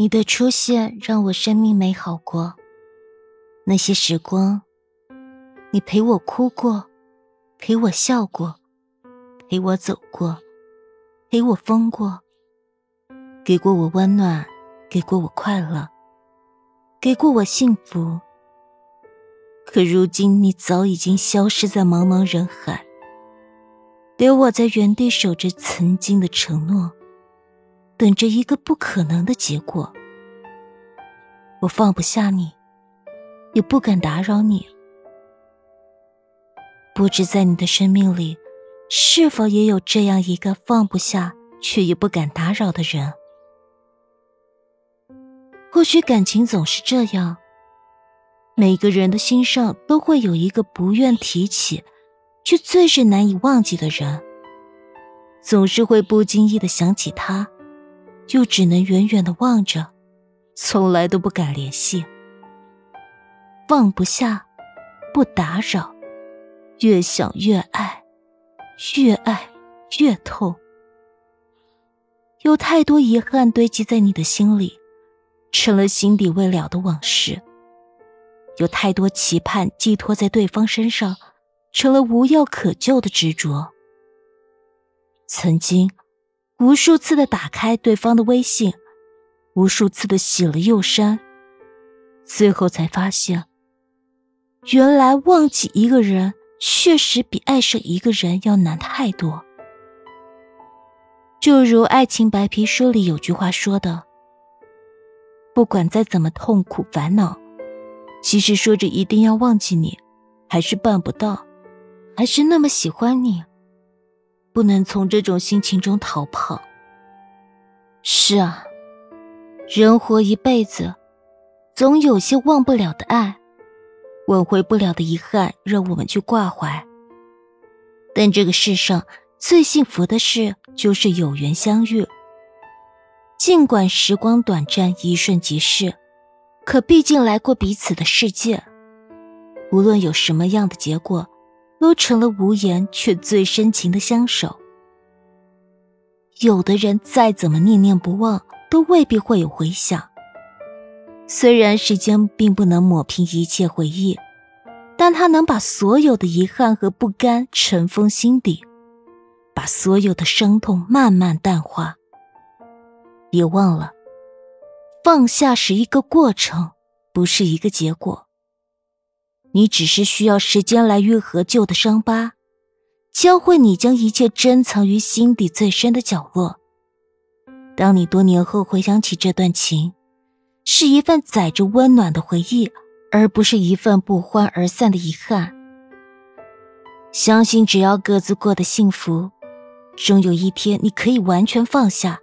你的出现让我生命美好过。那些时光，你陪我哭过，陪我笑过，陪我走过，陪我疯过，给过我温暖，给过我快乐，给过我幸福。可如今，你早已经消失在茫茫人海，留我在原地守着曾经的承诺。等着一个不可能的结果，我放不下你，也不敢打扰你。不知在你的生命里，是否也有这样一个放不下却也不敢打扰的人？或许感情总是这样，每个人的心上都会有一个不愿提起，却最是难以忘记的人，总是会不经意的想起他。又只能远远的望着，从来都不敢联系。放不下，不打扰，越想越爱，越爱越痛。有太多遗憾堆积在你的心里，成了心底未了的往事；有太多期盼寄托在对方身上，成了无药可救的执着。曾经。无数次的打开对方的微信，无数次的洗了又删，最后才发现，原来忘记一个人确实比爱上一个人要难太多。就如《爱情白皮书》里有句话说的：“不管再怎么痛苦烦恼，其实说着一定要忘记你，还是办不到，还是那么喜欢你。”不能从这种心情中逃跑。是啊，人活一辈子，总有些忘不了的爱，挽回不了的遗憾，让我们去挂怀。但这个世上最幸福的事，就是有缘相遇。尽管时光短暂，一瞬即逝，可毕竟来过彼此的世界。无论有什么样的结果。都成了无言却最深情的相守。有的人再怎么念念不忘，都未必会有回响。虽然时间并不能抹平一切回忆，但它能把所有的遗憾和不甘尘封心底，把所有的伤痛慢慢淡化。别忘了，放下是一个过程，不是一个结果。你只是需要时间来愈合旧的伤疤，教会你将一切珍藏于心底最深的角落。当你多年后回想起这段情，是一份载着温暖的回忆，而不是一份不欢而散的遗憾。相信只要各自过得幸福，终有一天你可以完全放下，